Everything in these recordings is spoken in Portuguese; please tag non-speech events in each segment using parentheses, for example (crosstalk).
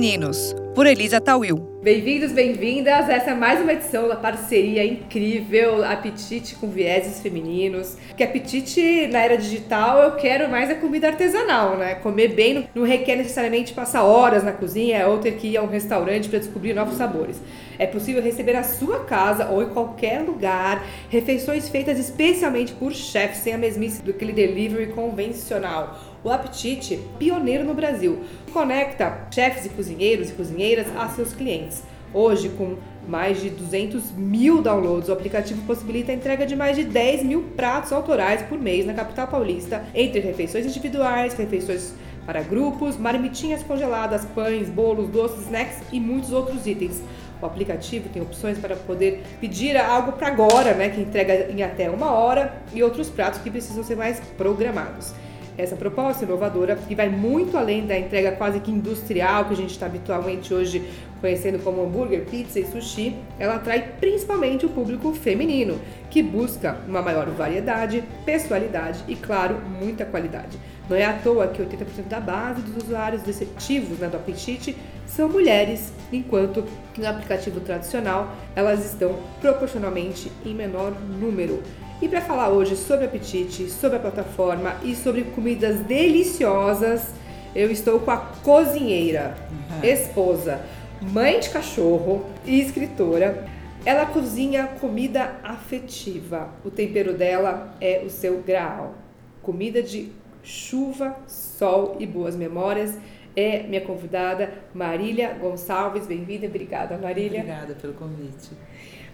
Femininos, por Elisa Tawil. Bem-vindos, bem-vindas. Essa é mais uma edição da parceria incrível Apetite com Vieses Femininos. Que apetite na era digital eu quero mais a comida artesanal, né? Comer bem não requer necessariamente passar horas na cozinha ou ter que ir a um restaurante para descobrir novos sabores. É possível receber à sua casa ou em qualquer lugar refeições feitas especialmente por chefes sem a mesmice do aquele delivery convencional o Apetite, pioneiro no Brasil, conecta chefes e cozinheiros e cozinheiras a seus clientes. Hoje, com mais de 200 mil downloads, o aplicativo possibilita a entrega de mais de 10 mil pratos autorais por mês na capital paulista, entre refeições individuais, refeições para grupos, marmitinhas congeladas, pães, bolos, doces, snacks e muitos outros itens. O aplicativo tem opções para poder pedir algo para agora, né, que entrega em até uma hora, e outros pratos que precisam ser mais programados. Essa proposta inovadora, que vai muito além da entrega quase que industrial que a gente está habitualmente hoje conhecendo como hambúrguer, pizza e sushi, ela atrai principalmente o público feminino, que busca uma maior variedade, pessoalidade e, claro, muita qualidade. Não é à toa que 80% da base dos usuários receptivos né, do apetite são mulheres, enquanto no aplicativo tradicional elas estão proporcionalmente em menor número. E para falar hoje sobre apetite, sobre a plataforma e sobre comidas deliciosas, eu estou com a cozinheira, uhum. esposa, mãe de cachorro e escritora. Ela cozinha comida afetiva. O tempero dela é o seu graal. Comida de chuva, sol e boas memórias. É minha convidada Marília Gonçalves. Bem-vinda, obrigada, Marília. Obrigada pelo convite.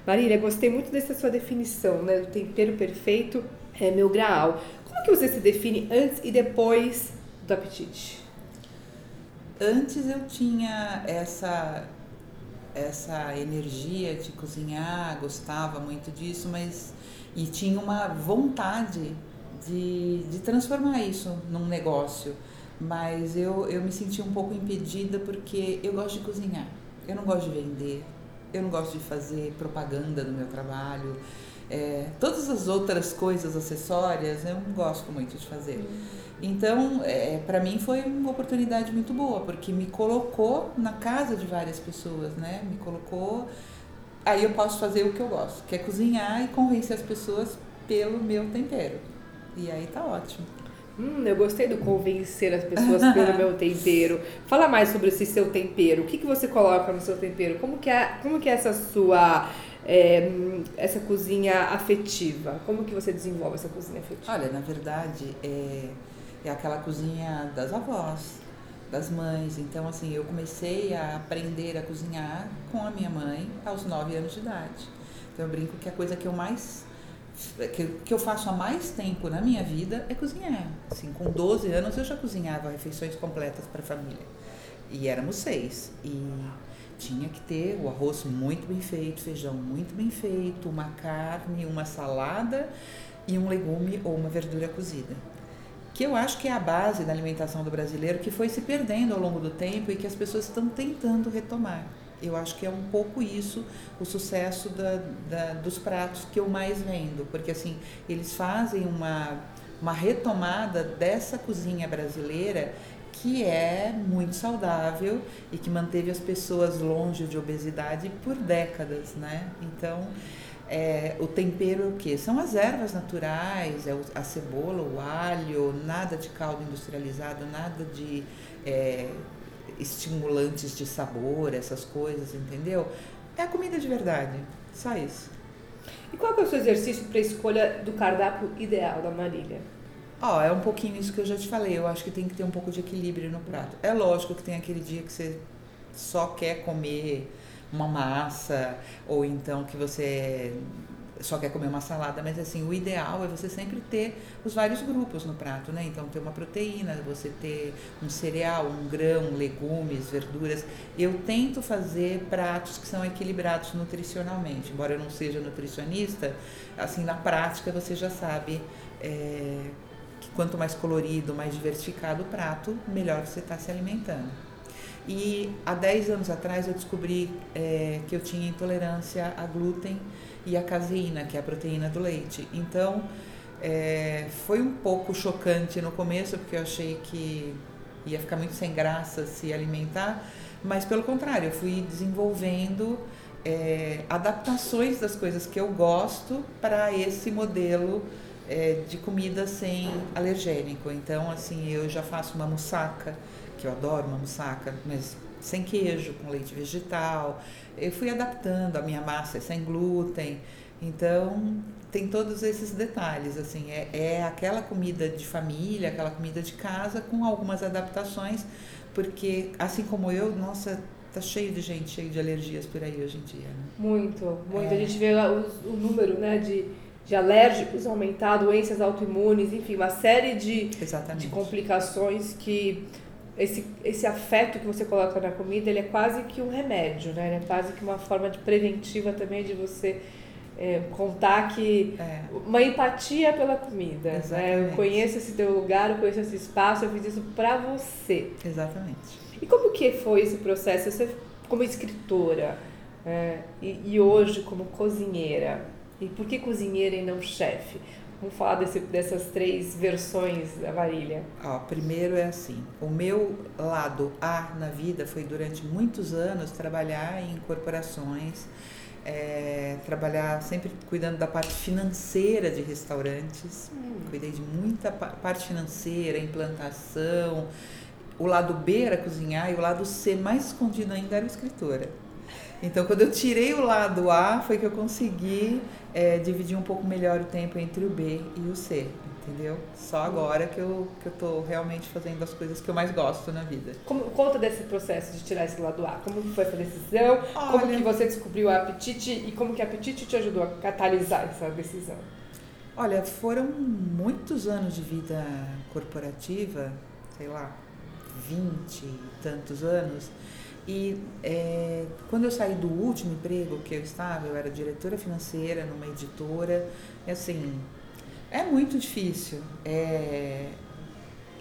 Marília, gostei muito dessa sua definição, né? Do tempero perfeito é meu graal. Como que você se define antes e depois do apetite? Antes eu tinha essa essa energia de cozinhar, gostava muito disso, mas e tinha uma vontade de, de transformar isso num negócio. Mas eu, eu me senti um pouco impedida porque eu gosto de cozinhar. Eu não gosto de vender, eu não gosto de fazer propaganda do meu trabalho. É, todas as outras coisas acessórias eu não gosto muito de fazer. Então, é, para mim foi uma oportunidade muito boa, porque me colocou na casa de várias pessoas, né? Me colocou. Aí eu posso fazer o que eu gosto, que é cozinhar e convencer as pessoas pelo meu tempero. E aí tá ótimo. Hum, eu gostei do convencer as pessoas pelo meu (laughs) tempero. Fala mais sobre esse seu tempero. O que, que você coloca no seu tempero? Como que é, como que é essa sua é, essa cozinha afetiva? Como que você desenvolve essa cozinha afetiva? Olha, na verdade, é, é aquela cozinha das avós, das mães. Então, assim, eu comecei a aprender a cozinhar com a minha mãe aos 9 anos de idade. Então, eu brinco que a coisa que eu mais que, que eu faço há mais tempo na minha vida é cozinhar. Assim, com 12 anos eu já cozinhava refeições completas para a família. E éramos seis. E tinha que ter o arroz muito bem feito, feijão muito bem feito, uma carne, uma salada e um legume ou uma verdura cozida. Que eu acho que é a base da alimentação do brasileiro que foi se perdendo ao longo do tempo e que as pessoas estão tentando retomar. Eu acho que é um pouco isso o sucesso da, da, dos pratos que eu mais vendo, porque assim eles fazem uma, uma retomada dessa cozinha brasileira que é muito saudável e que manteve as pessoas longe de obesidade por décadas, né? Então é, o tempero o que são as ervas naturais, é a cebola, o alho, nada de caldo industrializado, nada de é, estimulantes de sabor, essas coisas, entendeu? É a comida de verdade, só isso. E qual é o seu exercício para a escolha do cardápio ideal da Marília? Ó, oh, é um pouquinho isso que eu já te falei. Eu acho que tem que ter um pouco de equilíbrio no prato. É lógico que tem aquele dia que você só quer comer uma massa ou então que você só quer comer uma salada, mas assim, o ideal é você sempre ter os vários grupos no prato, né? Então ter uma proteína, você ter um cereal, um grão, legumes, verduras. Eu tento fazer pratos que são equilibrados nutricionalmente, embora eu não seja nutricionista, assim, na prática você já sabe é, que quanto mais colorido, mais diversificado o prato, melhor você está se alimentando. E há 10 anos atrás eu descobri é, que eu tinha intolerância a glúten e a caseína, que é a proteína do leite. Então, é, foi um pouco chocante no começo, porque eu achei que ia ficar muito sem graça se alimentar, mas pelo contrário, eu fui desenvolvendo é, adaptações das coisas que eu gosto para esse modelo é, de comida sem alergênico. Então, assim, eu já faço uma moussaka, que eu adoro uma moussaka, mas sem queijo, com leite vegetal. Eu fui adaptando, a minha massa é sem glúten. Então, tem todos esses detalhes, assim, é, é aquela comida de família, aquela comida de casa com algumas adaptações, porque assim como eu, nossa, tá cheio de gente, cheio de alergias por aí hoje em dia. Né? Muito, muito. É. A gente vê o, o número, né, de de alérgicos aumentar, doenças autoimunes, enfim, uma série de, de complicações que esse, esse afeto que você coloca na comida, ele é quase que um remédio, né? Ele é quase que uma forma de preventiva também de você é, contar que é. uma empatia pela comida. Né? Eu conheço esse teu lugar, eu conheço esse espaço, eu fiz isso para você. Exatamente. E como que foi esse processo? Você como escritora é, e, e hoje como cozinheira, e por que cozinheira e não chefe? Vamos falar desse, dessas três versões da varilha. Ó, primeiro é assim, o meu lado A na vida foi durante muitos anos trabalhar em corporações, é, trabalhar sempre cuidando da parte financeira de restaurantes. Hum. Cuidei de muita parte financeira, implantação. O lado B era cozinhar e o lado C, mais escondido ainda, era escritora. Então, quando eu tirei o lado A, foi que eu consegui é, dividir um pouco melhor o tempo entre o B e o C, entendeu? Só agora que eu, que eu tô realmente fazendo as coisas que eu mais gosto na vida. Como, conta desse processo de tirar esse lado A. Como foi essa decisão? Olha, como que você descobriu o apetite e como que o apetite te ajudou a catalisar essa decisão? Olha, foram muitos anos de vida corporativa, sei lá, 20 e tantos anos, e é, quando eu saí do último emprego que eu estava, eu era diretora financeira numa editora, e assim, é muito difícil. É,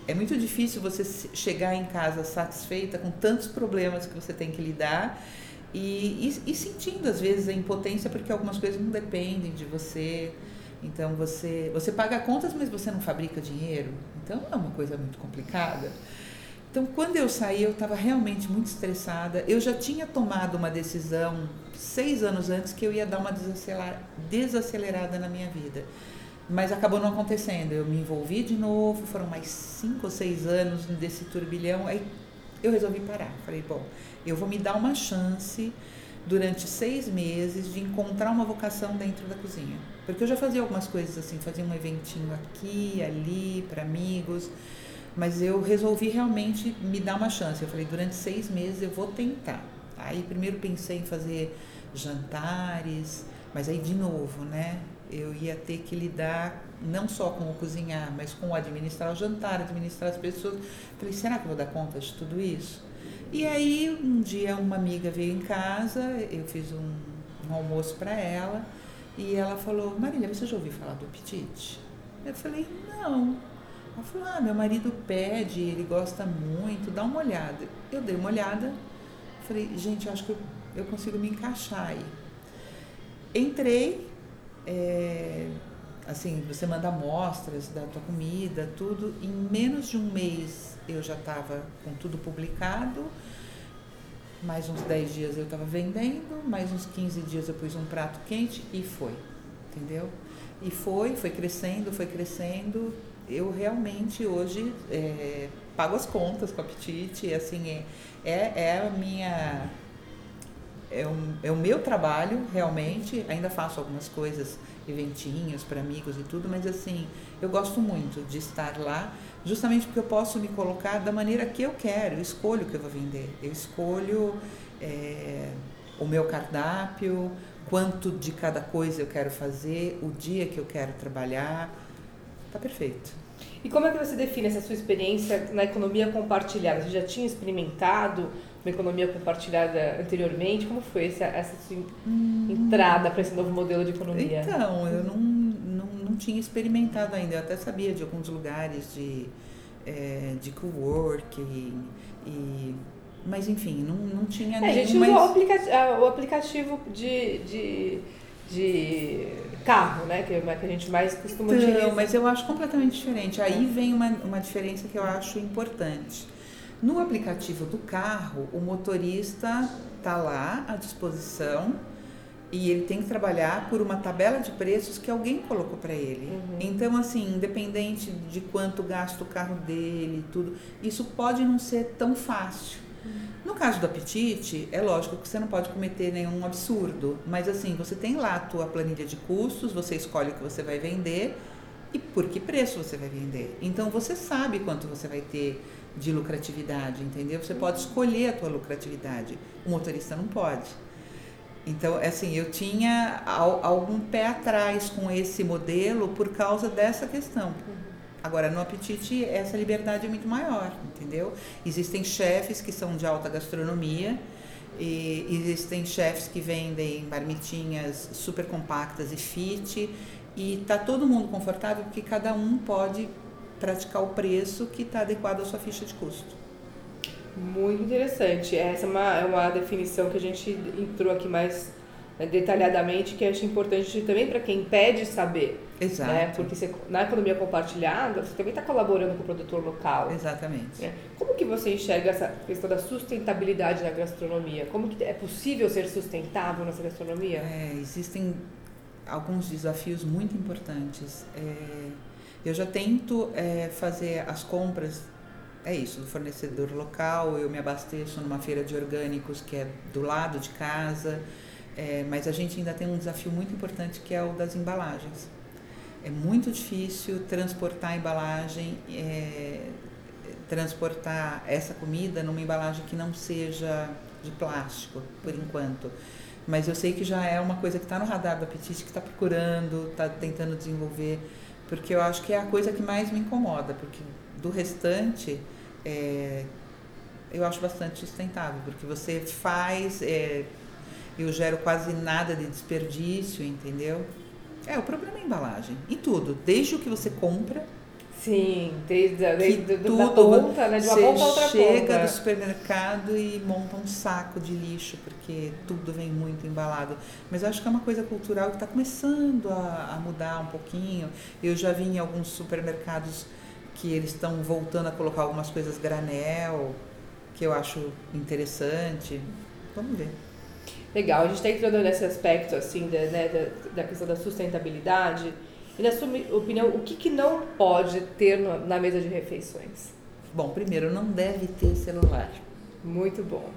é muito difícil você chegar em casa satisfeita com tantos problemas que você tem que lidar e, e, e sentindo às vezes a impotência porque algumas coisas não dependem de você. Então você, você paga contas, mas você não fabrica dinheiro. Então é uma coisa muito complicada. Então, quando eu saí, eu estava realmente muito estressada. Eu já tinha tomado uma decisão seis anos antes que eu ia dar uma desacelerada na minha vida. Mas acabou não acontecendo. Eu me envolvi de novo, foram mais cinco ou seis anos desse turbilhão. Aí eu resolvi parar. Falei, bom, eu vou me dar uma chance durante seis meses de encontrar uma vocação dentro da cozinha. Porque eu já fazia algumas coisas assim, fazia um eventinho aqui, ali, para amigos mas eu resolvi realmente me dar uma chance. Eu falei, durante seis meses eu vou tentar. Aí primeiro pensei em fazer jantares, mas aí de novo, né? Eu ia ter que lidar não só com o cozinhar, mas com o administrar o jantar, administrar as pessoas. Falei, será que eu vou dar conta de tudo isso? E aí um dia uma amiga veio em casa, eu fiz um, um almoço para ela e ela falou, Marília, você já ouviu falar do apetite? Eu falei, não. Ela falou, ah, meu marido pede, ele gosta muito, dá uma olhada. Eu dei uma olhada, falei, gente, acho que eu, eu consigo me encaixar aí. Entrei, é, assim, você manda amostras da tua comida, tudo. Em menos de um mês eu já estava com tudo publicado. Mais uns 10 dias eu estava vendendo, mais uns 15 dias eu pus um prato quente e foi, entendeu? E foi, foi crescendo, foi crescendo eu realmente hoje é, pago as contas com apetite, assim, é, é, é a minha. É o, é o meu trabalho, realmente. Ainda faço algumas coisas, eventinhos para amigos e tudo, mas assim, eu gosto muito de estar lá, justamente porque eu posso me colocar da maneira que eu quero, eu escolho o que eu vou vender, eu escolho é, o meu cardápio, quanto de cada coisa eu quero fazer, o dia que eu quero trabalhar Tá perfeito. E como é que você define essa sua experiência na economia compartilhada? Você já tinha experimentado uma economia compartilhada anteriormente? Como foi essa, essa sua hum. entrada para esse novo modelo de economia? Então, eu não, não, não tinha experimentado ainda. Eu até sabia de alguns lugares de, é, de coworking e mas enfim, não, não tinha é, A gente usou o, aplicativo, o aplicativo de, de, de carro, né? Que é o que a gente mais costuma então, utilizar. mas eu acho completamente diferente. Aí vem uma, uma diferença que eu acho importante. No aplicativo do carro, o motorista está lá à disposição e ele tem que trabalhar por uma tabela de preços que alguém colocou para ele. Uhum. Então, assim, independente de quanto gasta o carro dele, tudo, isso pode não ser tão fácil. Uhum. No caso do apetite, é lógico que você não pode cometer nenhum absurdo, mas assim, você tem lá a tua planilha de custos, você escolhe o que você vai vender e por que preço você vai vender. Então você sabe quanto você vai ter de lucratividade, entendeu? Você pode escolher a tua lucratividade. O motorista não pode. Então, assim, eu tinha algum pé atrás com esse modelo por causa dessa questão. Agora, no apetite, essa liberdade é muito maior, entendeu? Existem chefes que são de alta gastronomia, e existem chefes que vendem marmitinhas super compactas e fit, e tá todo mundo confortável porque cada um pode praticar o preço que está adequado à sua ficha de custo. Muito interessante. Essa é uma, é uma definição que a gente entrou aqui mais detalhadamente, que acho importante também para quem pede saber. Né? Exato. Né? Porque você, na economia compartilhada, você também está colaborando com o produtor local. Exatamente. Né? Como que você enxerga essa questão da sustentabilidade na gastronomia? Como que é possível ser sustentável nessa gastronomia? É, existem alguns desafios muito importantes. É, eu já tento é, fazer as compras é isso, do fornecedor local, eu me abasteço numa feira de orgânicos que é do lado de casa, é, mas a gente ainda tem um desafio muito importante que é o das embalagens. É muito difícil transportar a embalagem, é, transportar essa comida numa embalagem que não seja de plástico, por enquanto. Mas eu sei que já é uma coisa que está no radar do apetite, que está procurando, está tentando desenvolver, porque eu acho que é a coisa que mais me incomoda, porque do restante é, eu acho bastante sustentável, porque você faz, é, eu gero quase nada de desperdício, entendeu? É, o problema é a embalagem, em tudo, desde o que você compra. Sim, desde, desde tudo, da ponta, né? De uma ponta a outra chega ponta. do supermercado e monta um saco de lixo, porque tudo vem muito embalado. Mas eu acho que é uma coisa cultural que está começando a, a mudar um pouquinho. Eu já vi em alguns supermercados que eles estão voltando a colocar algumas coisas granel, que eu acho interessante. Vamos ver. Legal, a gente está entrando nesse aspecto assim da, né, da, da, questão da sustentabilidade. E na sua opinião, o que, que não pode ter no, na mesa de refeições? Bom, primeiro, não deve ter celular. Muito bom.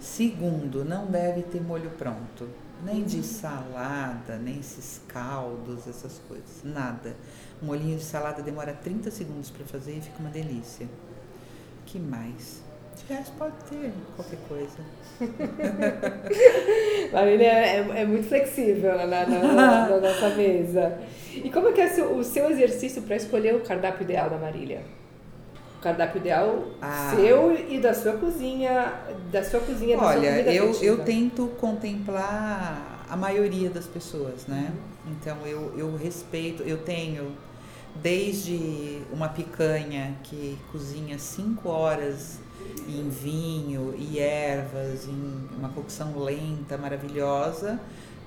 Segundo, não deve ter molho pronto. Nem de salada, nem esses caldos, essas coisas. Nada. Um molhinho de salada demora 30 segundos para fazer e fica uma delícia. que mais? De resto pode ter qualquer coisa. (laughs) Marília é, é, muito flexível na, na, na, na, nossa mesa. E como é que é o seu exercício para escolher o cardápio ideal da Marília? O cardápio ideal ah. seu e da sua cozinha, da sua cozinha, da Olha, sua eu, eu tento contemplar a maioria das pessoas, né? Uhum. Então eu, eu respeito, eu tenho desde uma picanha que cozinha 5 horas em vinho e ervas, em uma cocção lenta, maravilhosa.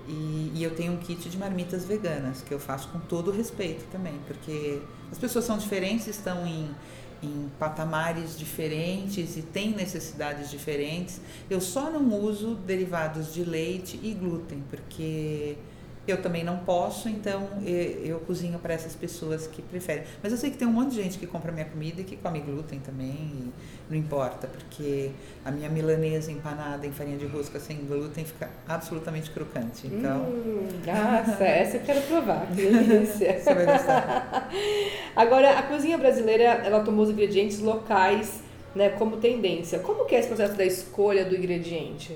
E, e, eu tenho um kit de marmitas veganas, que eu faço com todo respeito também, porque as pessoas são diferentes, estão em, em patamares diferentes e têm necessidades diferentes. Eu só não uso derivados de leite e glúten, porque eu também não posso, então eu, cozinho para essas pessoas que preferem. Mas eu sei que tem um monte de gente que compra minha comida e que come glúten também, não importa, porque a minha milanesa empanada em farinha de rosca sem glúten fica absolutamente crocante. Então. Hum, nossa, essa eu quero provar, que delícia. (laughs) Você vai gostar. (laughs) Agora, a cozinha brasileira, ela tomou os ingredientes locais né, como tendência. Como que é esse processo da escolha do ingrediente?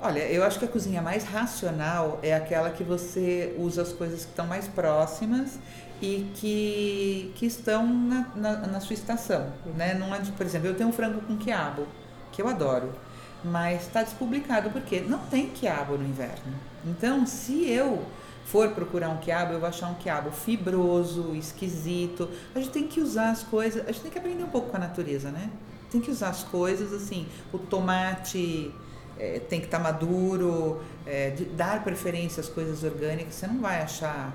Olha, eu acho que a cozinha mais racional é aquela que você usa as coisas que estão mais próximas e que, que estão na, na, na sua estação. Né? Não é, por exemplo, eu tenho um frango com quiabo, que eu adoro, mas está despublicado porque não tem quiabo no inverno. Então, se eu for procurar um quiabo, eu vou achar um quiabo fibroso, esquisito. A gente tem que usar as coisas, a gente tem que aprender um pouco com a natureza, né? Tem que usar as coisas assim, o tomate é, tem que estar tá maduro, é, dar preferência às coisas orgânicas. Você não vai achar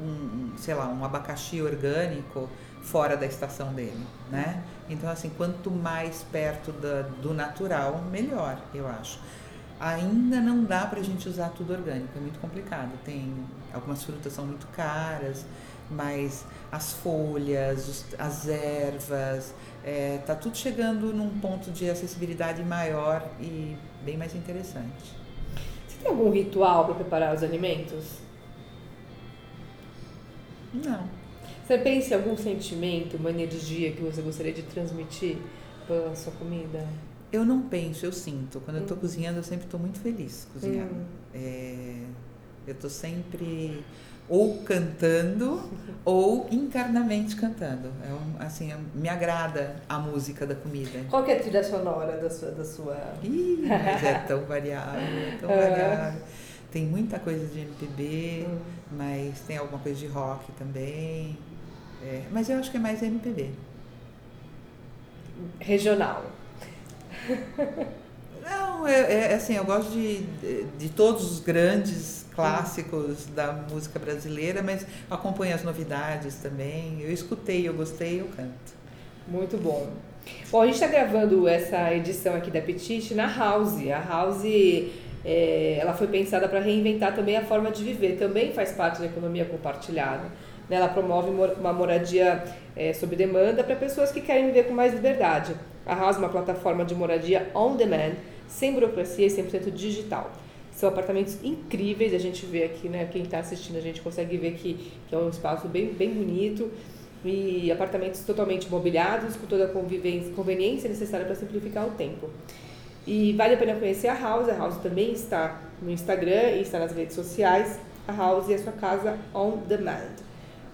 um, sei lá, um abacaxi orgânico fora da estação dele, né? Então, assim, quanto mais perto da, do natural, melhor, eu acho. Ainda não dá para a gente usar tudo orgânico, é muito complicado. Tem algumas frutas são muito caras, mas as folhas, as ervas, é, tá tudo chegando num ponto de acessibilidade maior e bem mais interessante. Você tem algum ritual para preparar os alimentos? Não. Você pensa em algum sentimento, uma energia que você gostaria de transmitir para a sua comida? Eu não penso, eu sinto. Quando eu estou hum. cozinhando, eu sempre estou muito feliz cozinhando. Hum. É, eu estou sempre ou cantando ou internamente cantando. É um, assim, me agrada a música da comida. Qual que é a trilha sonora da sua... Da sua... Ih, mas é tão variável, é tão variável. Tem muita coisa de MPB, hum. mas tem alguma coisa de rock também. É, mas eu acho que é mais MPB. Regional. Não, é, é, assim, eu gosto de, de todos os grandes clássicos da música brasileira, mas acompanho as novidades também. Eu escutei, eu gostei, eu canto. Muito bom. Bom, a gente está gravando essa edição aqui da Petite na House. A House é, ela foi pensada para reinventar também a forma de viver, também faz parte da economia compartilhada. Né? Ela promove uma moradia é, sob demanda para pessoas que querem viver com mais liberdade. A House é uma plataforma de moradia on demand, sem burocracia e 100% digital. São apartamentos incríveis, a gente vê aqui, né? Quem está assistindo, a gente consegue ver que, que é um espaço bem, bem bonito e apartamentos totalmente mobiliados, com toda a conveniência necessária para simplificar o tempo. E vale a pena conhecer a House. A House também está no Instagram e está nas redes sociais. A House é a sua casa on demand.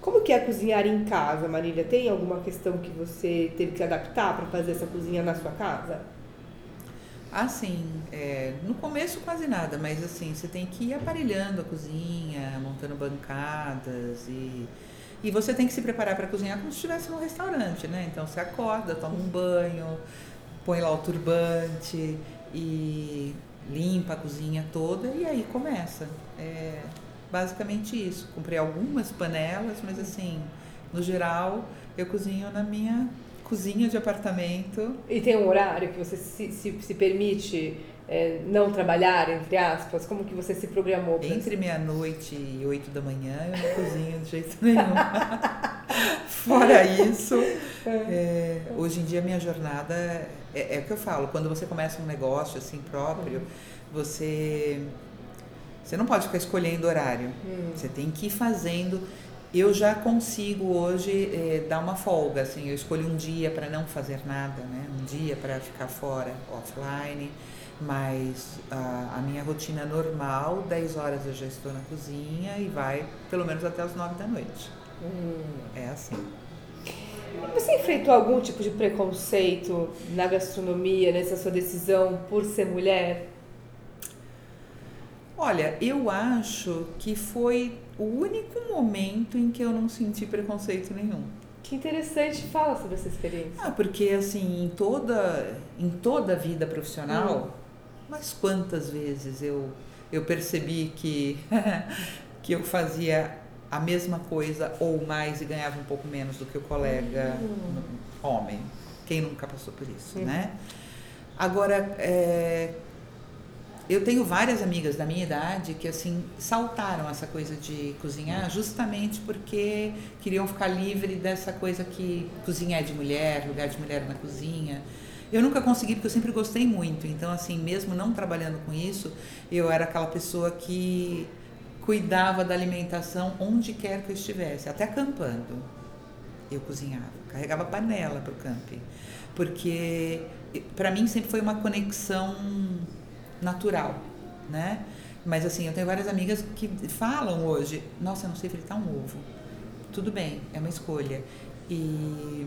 Como que é cozinhar em casa, Marília? Tem alguma questão que você teve que adaptar para fazer essa cozinha na sua casa? Assim, é, no começo quase nada, mas assim, você tem que ir aparelhando a cozinha, montando bancadas e, e você tem que se preparar para cozinhar como se estivesse num restaurante, né? Então você acorda, toma um banho, põe lá o turbante e limpa a cozinha toda e aí começa. É, basicamente isso. Comprei algumas panelas, mas assim, no geral, eu cozinho na minha cozinha de apartamento. E tem um horário que você se, se, se permite é, não trabalhar, entre aspas? Como que você se programou? Entre meia-noite e oito da manhã eu não cozinho de jeito (laughs) nenhum. Fora isso, é. é, hoje em dia minha jornada é, é, o que eu falo, quando você começa um negócio assim próprio, uhum. você você não pode ficar escolhendo horário. Hum. Você tem que ir fazendo. Eu já consigo hoje eh, dar uma folga, assim, eu escolho um dia para não fazer nada, né? Um dia para ficar fora, offline. Mas a, a, minha rotina normal, 10 horas eu já estou na cozinha e vai pelo menos até as 9 da noite. Hum. É assim. Você enfrentou algum tipo de preconceito na gastronomia, nessa sua decisão por ser mulher? Olha, eu acho que foi o único momento em que eu não senti preconceito nenhum. Que interessante, fala sobre essa experiência. Ah, porque assim, em toda, em toda a vida profissional, hum. mas quantas vezes eu, eu percebi que, (laughs) que eu fazia a mesma coisa ou mais e ganhava um pouco menos do que o colega hum. homem. Quem nunca passou por isso, hum. né? Agora, é, eu tenho várias amigas da minha idade que assim saltaram essa coisa de cozinhar justamente porque queriam ficar livre dessa coisa que cozinha é de mulher, lugar de mulher na cozinha. Eu nunca consegui porque eu sempre gostei muito. Então assim, mesmo não trabalhando com isso, eu era aquela pessoa que cuidava da alimentação onde quer que eu estivesse, até acampando. Eu cozinhava, carregava panela para o camping, porque para mim sempre foi uma conexão natural, né? Mas assim, eu tenho várias amigas que falam hoje, nossa, eu não sei fritar um ovo. Tudo bem, é uma escolha. E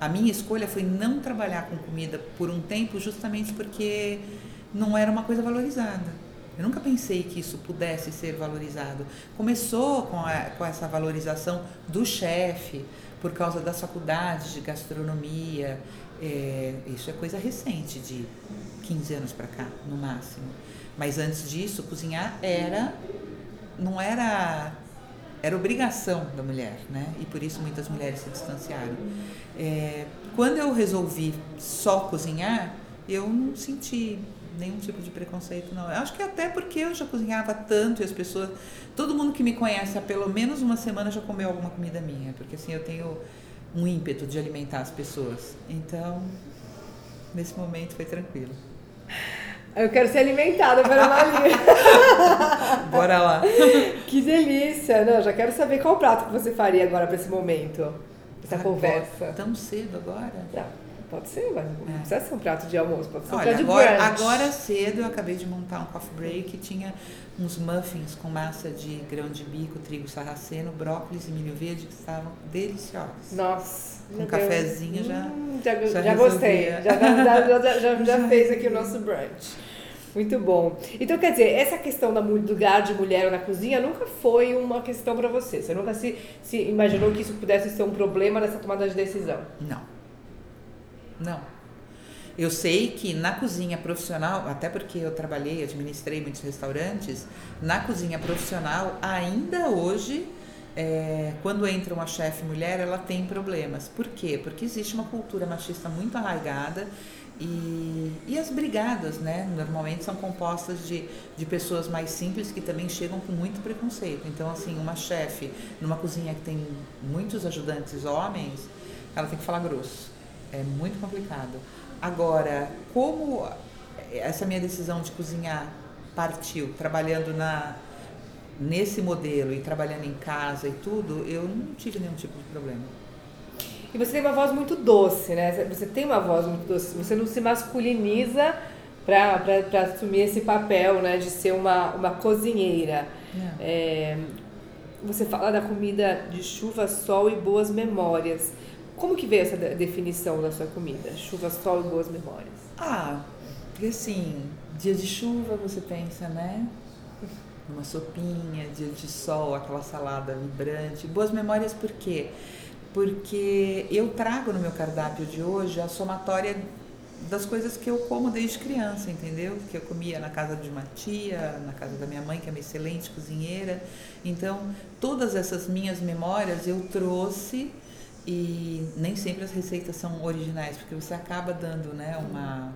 a minha escolha foi não trabalhar com comida por um tempo justamente porque não era uma coisa valorizada. Eu nunca pensei que isso pudesse ser valorizado. Começou com, a, com essa valorização do chefe, por causa das faculdades de gastronomia. É, isso é coisa recente, de 15 anos para cá, no máximo. Mas antes disso, cozinhar era. não era era obrigação da mulher, né? E por isso muitas mulheres se distanciaram. É, quando eu resolvi só cozinhar, eu não senti nenhum tipo de preconceito, não. Eu acho que até porque eu já cozinhava tanto e as pessoas. Todo mundo que me conhece há pelo menos uma semana já comeu alguma comida minha, porque assim eu tenho um ímpeto de alimentar as pessoas. Então, nesse momento foi tranquilo. Eu quero ser alimentada pela (laughs) Maria. Bora lá. Que delícia! Não, já quero saber qual prato que você faria agora para esse momento, essa agora, conversa. Tão cedo agora? Não. Pode ser, mas não é. precisa ser um prato de almoço, pode ser um Olha, prato de agora, brunch. agora cedo eu acabei de montar um coffee break e tinha uns muffins com massa de grão de bico, trigo sarraceno, brócolis e milho verde que estavam deliciosos. Nossa! Com um cafezinho já, hum, já, já, já gostei. Já, já, já, já, (laughs) fez aqui o nosso brunch. Muito bom. Então, quer dizer, essa questão do lugar de mulher na cozinha nunca foi uma questão para você? Você nunca se, se imaginou que isso pudesse ser um problema nessa tomada de decisão? Não. Não. Eu sei que na cozinha profissional, até porque eu trabalhei, administrei muitos restaurantes, na cozinha profissional, ainda hoje, é, quando entra uma chefe mulher, ela tem problemas. Por quê? Porque existe uma cultura machista muito arraigada e, e as brigadas, né? Normalmente são compostas de, de pessoas mais simples que também chegam com muito preconceito. Então, assim, uma chefe numa cozinha que tem muitos ajudantes homens, ela tem que falar grosso é muito complicado. Agora, como essa minha decisão de cozinhar partiu trabalhando na nesse modelo e trabalhando em casa e tudo, eu não tive nenhum tipo de problema. E você tem uma voz muito doce, né? Você tem uma voz muito doce. Você não se masculiniza para assumir esse papel, né? De ser uma, uma cozinheira. É, você fala da comida de chuva, sol e boas memórias. Como que veio essa definição da sua comida? Chuva, sol e boas memórias. Ah, porque assim, dia de chuva você pensa, né? Uma sopinha, dia de sol, aquela salada vibrante. Boas memórias por quê? Porque eu trago no meu cardápio de hoje a somatória das coisas que eu como desde criança, entendeu? Que eu comia na casa de uma tia, na casa da minha mãe, que é uma excelente cozinheira. Então, todas essas minhas memórias eu trouxe e nem sempre as receitas são originais, porque você acaba dando né, uma,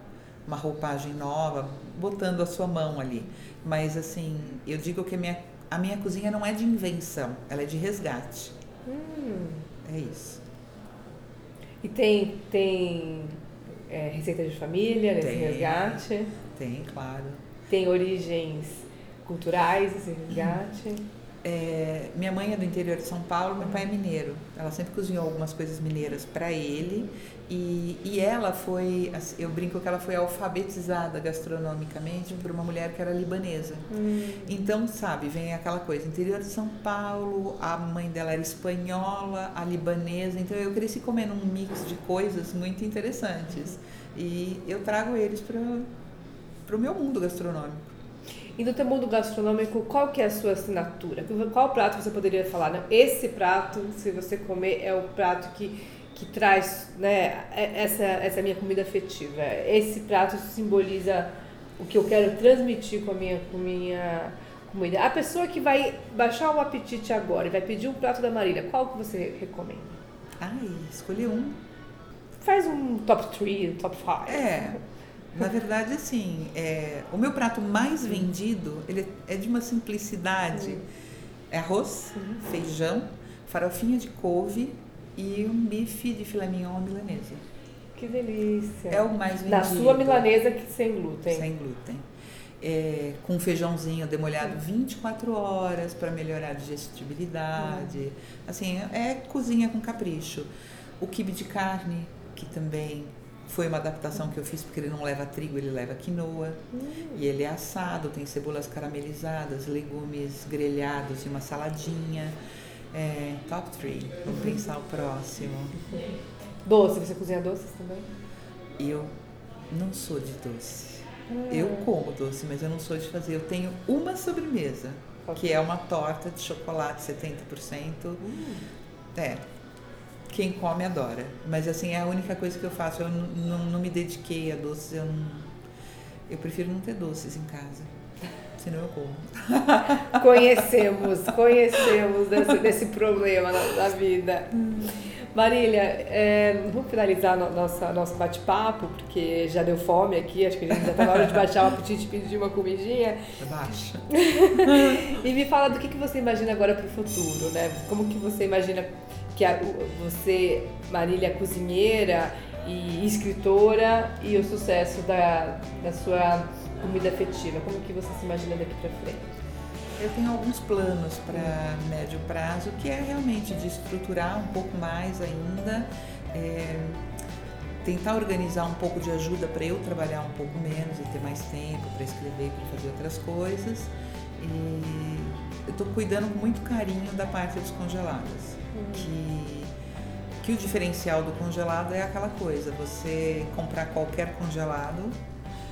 uma roupagem nova, botando a sua mão ali. Mas assim, eu digo que a minha, a minha cozinha não é de invenção, ela é de resgate. Hum. É isso. E tem, tem é, receita de família nesse tem, resgate? Tem, claro. Tem origens culturais esse resgate? É, minha mãe é do interior de São Paulo, meu pai é mineiro. Ela sempre cozinhou algumas coisas mineiras para ele. E, e ela foi, assim, eu brinco que ela foi alfabetizada gastronomicamente por uma mulher que era libanesa. Hum. Então, sabe, vem aquela coisa: interior de São Paulo, a mãe dela era espanhola, a libanesa. Então, eu cresci comendo um mix de coisas muito interessantes. E eu trago eles para o meu mundo gastronômico. E no teu mundo gastronômico, qual que é a sua assinatura? Qual prato você poderia falar? Né? Esse prato, se você comer, é o prato que, que traz né, é, essa, essa minha comida afetiva. Esse prato simboliza o que eu quero transmitir com a minha, com minha comida. A pessoa que vai baixar o apetite agora e vai pedir um prato da Marília, qual que você recomenda? Ai, escolhi um. Faz um top 3, top 5. É. Na verdade, assim, é, o meu prato mais vendido, ele é de uma simplicidade. É arroz, feijão, farofinha de couve e um bife de filé mignon milanesa. Que delícia! É o mais vendido. Da sua milanesa que sem glúten. Sem glúten. É, com feijãozinho demolhado uhum. 24 horas para melhorar a digestibilidade. Assim, é cozinha com capricho. O quibe de carne, que também foi uma adaptação que eu fiz porque ele não leva trigo, ele leva quinoa. Hum. E ele é assado, tem cebolas caramelizadas, legumes grelhados e uma saladinha. É, top 3. Vamos pensar o próximo. Doce, você cozinha doces também? Eu não sou de doce. Ah. Eu como doce, mas eu não sou de fazer. Eu tenho uma sobremesa, que é uma torta de chocolate 70%. Hum. É, quem come adora. Mas assim, é a única coisa que eu faço. Eu não, me dediquei a doces, eu, não, eu prefiro não ter doces em casa. senão eu como. (laughs) Conhecemos, conhecemos desse, desse problema na, na vida. Marília, é, vamos finalizar no, nossa, nosso bate-papo, porque já deu fome aqui, acho que a gente já está na hora de baixar o apetite e pedir uma comidinha. Baixa. (laughs) e me fala do que, que você imagina agora para o futuro, né? Como que você imagina que a, você, Marília, cozinheira e escritora, e o sucesso da, da sua comida afetiva? Como que você se imagina daqui para frente? Eu tenho alguns planos para médio prazo, que é realmente de estruturar um pouco mais ainda, é, tentar organizar um pouco de ajuda para eu trabalhar um pouco menos e ter mais tempo para escrever, para fazer outras coisas. E eu estou cuidando com muito carinho da parte dos congelados, uhum. que que o diferencial do congelado é aquela coisa, você comprar qualquer congelado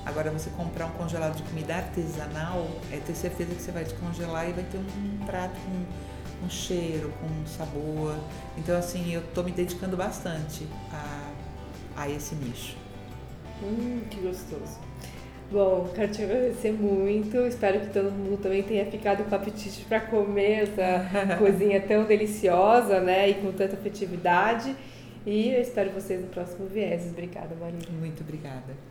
Agora, você comprar um congelado de comida artesanal, é ter certeza que você vai descongelar e vai ter um prato com um cheiro, com um sabor. Então, assim, eu estou me dedicando bastante a, a esse nicho. Hum, que gostoso. Bom, quero te agradecer muito. Espero que todo mundo também tenha ficado com apetite para comer essa (laughs) cozinha tão deliciosa, né? E com tanta afetividade. E eu espero vocês no próximo Vieses. Obrigada, Maria. Muito obrigada.